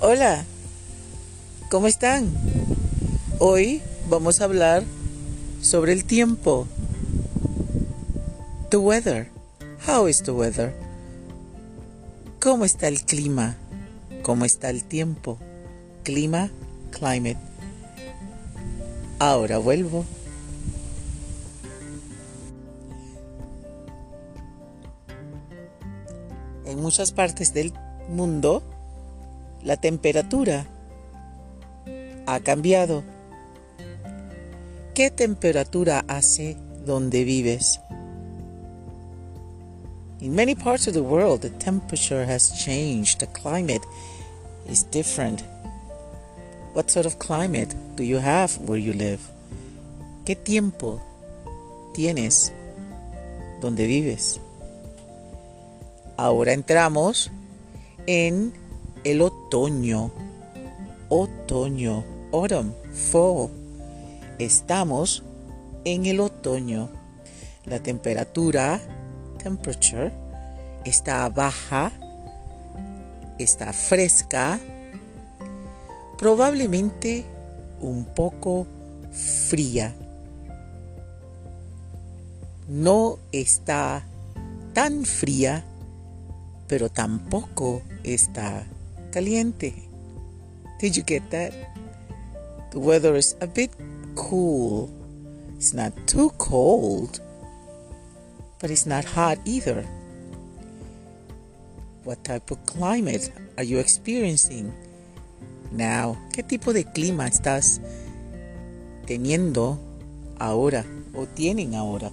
Hola, ¿cómo están? Hoy vamos a hablar sobre el tiempo. The weather. How is the weather? ¿Cómo está el clima? ¿Cómo está el tiempo? Clima, climate. Ahora vuelvo. En muchas partes del mundo, la temperatura ha cambiado. ¿Qué temperatura hace donde vives? In many parts of the world, the temperature has changed. The climate is different. What sort of climate do you have where you live? ¿Qué tiempo tienes donde vives? Ahora entramos en el otoño. Otoño. Autumn. Fall. Estamos en el otoño. La temperatura, temperature, está baja, está fresca, probablemente un poco fría. No está tan fría, pero tampoco está caliente. Did you get that? The weather is a bit cool. It's not too cold, but it's not hot either. What type of climate are you experiencing now? ¿Qué tipo de clima estás teniendo ahora o tienen ahora?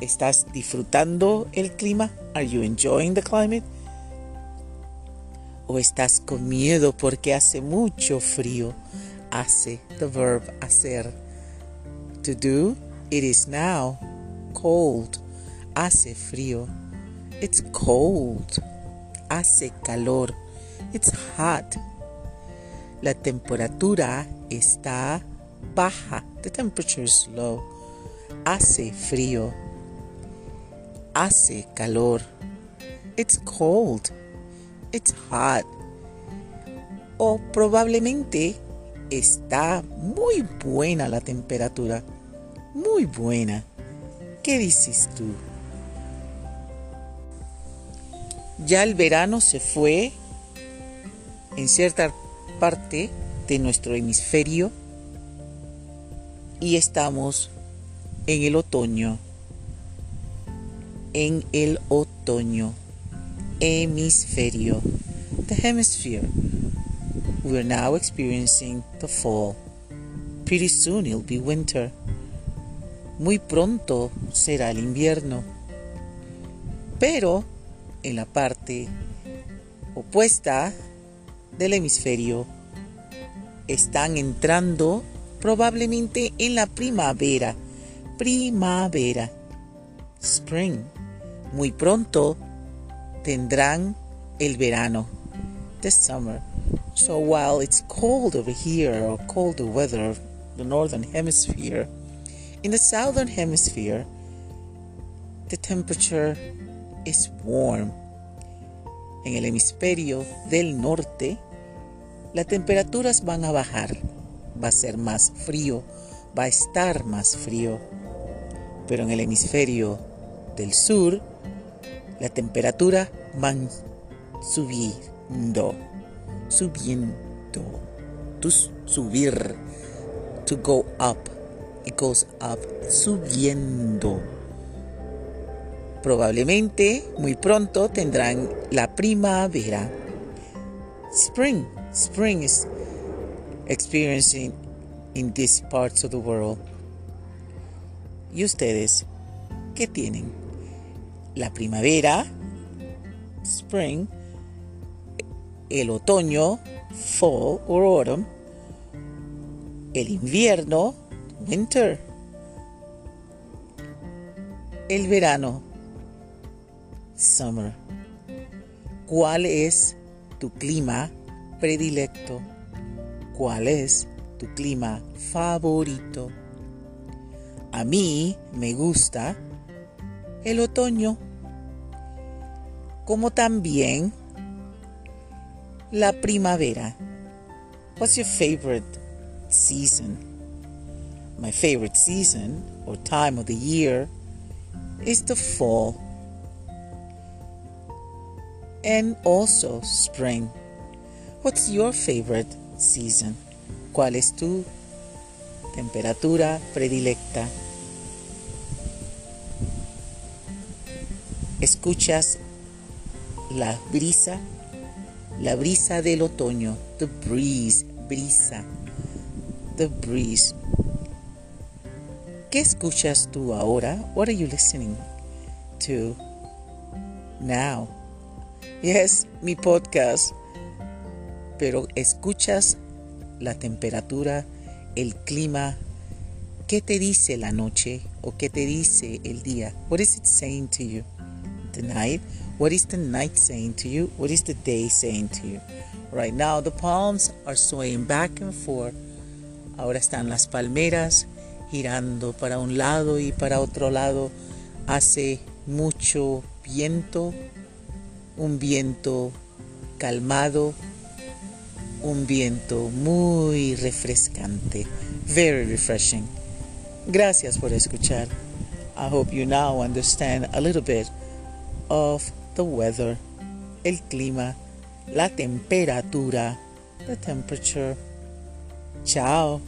¿Estás disfrutando el clima? Are you enjoying the climate? ¿O estás con miedo porque hace mucho frío? Hace, the verb hacer. To do, it is now. Cold, hace frío. It's cold, hace calor. It's hot. La temperatura está baja. The temperature is low. Hace frío. Hace calor. It's cold. It's hot. O probablemente está muy buena la temperatura. Muy buena. ¿Qué dices tú? Ya el verano se fue en cierta parte de nuestro hemisferio y estamos en el otoño. En el otoño. Hemisferio. The hemisphere. We are now experiencing the fall. Pretty soon it'll be winter. Muy pronto será el invierno. Pero en la parte opuesta del hemisferio están entrando probablemente en la primavera. Primavera. Spring. Muy pronto tendrán el verano. The summer. So while it's cold over here or colder weather, the northern hemisphere, in the southern hemisphere, the temperature is warm. En el hemisferio del norte, las temperaturas van a bajar. Va a ser más frío, va a estar más frío. Pero en el hemisferio del sur, la temperatura va subiendo, subiendo, to subir, to go up, it goes up, subiendo. Probablemente muy pronto tendrán la primavera. Spring, spring is experiencing in these parts of the world. ¿Y ustedes qué tienen? La primavera, spring, el otoño, fall or autumn, el invierno, winter, el verano, summer. ¿Cuál es tu clima predilecto? ¿Cuál es tu clima favorito? A mí me gusta el otoño, como también La primavera. What's your favorite season? My favorite season or time of the year is the fall and also spring. What's your favorite season? ¿Cuál es tu temperatura predilecta? ¿Escuchas la brisa? La brisa del otoño. The breeze. Brisa. The breeze. ¿Qué escuchas tú ahora? What are you listening to now? Yes, mi podcast. Pero escuchas la temperatura, el clima. ¿Qué te dice la noche o qué te dice el día? What is it saying to you? The night. What is the night saying to you? What is the day saying to you? Right now the palms are swaying back and forth. Ahora están las palmeras girando para un lado y para otro lado. Hace mucho viento, un viento calmado, un viento muy refrescante. Very refreshing. Gracias por escuchar. I hope you now understand a little bit of the weather, el clima, la temperatura, the temperature. Ciao.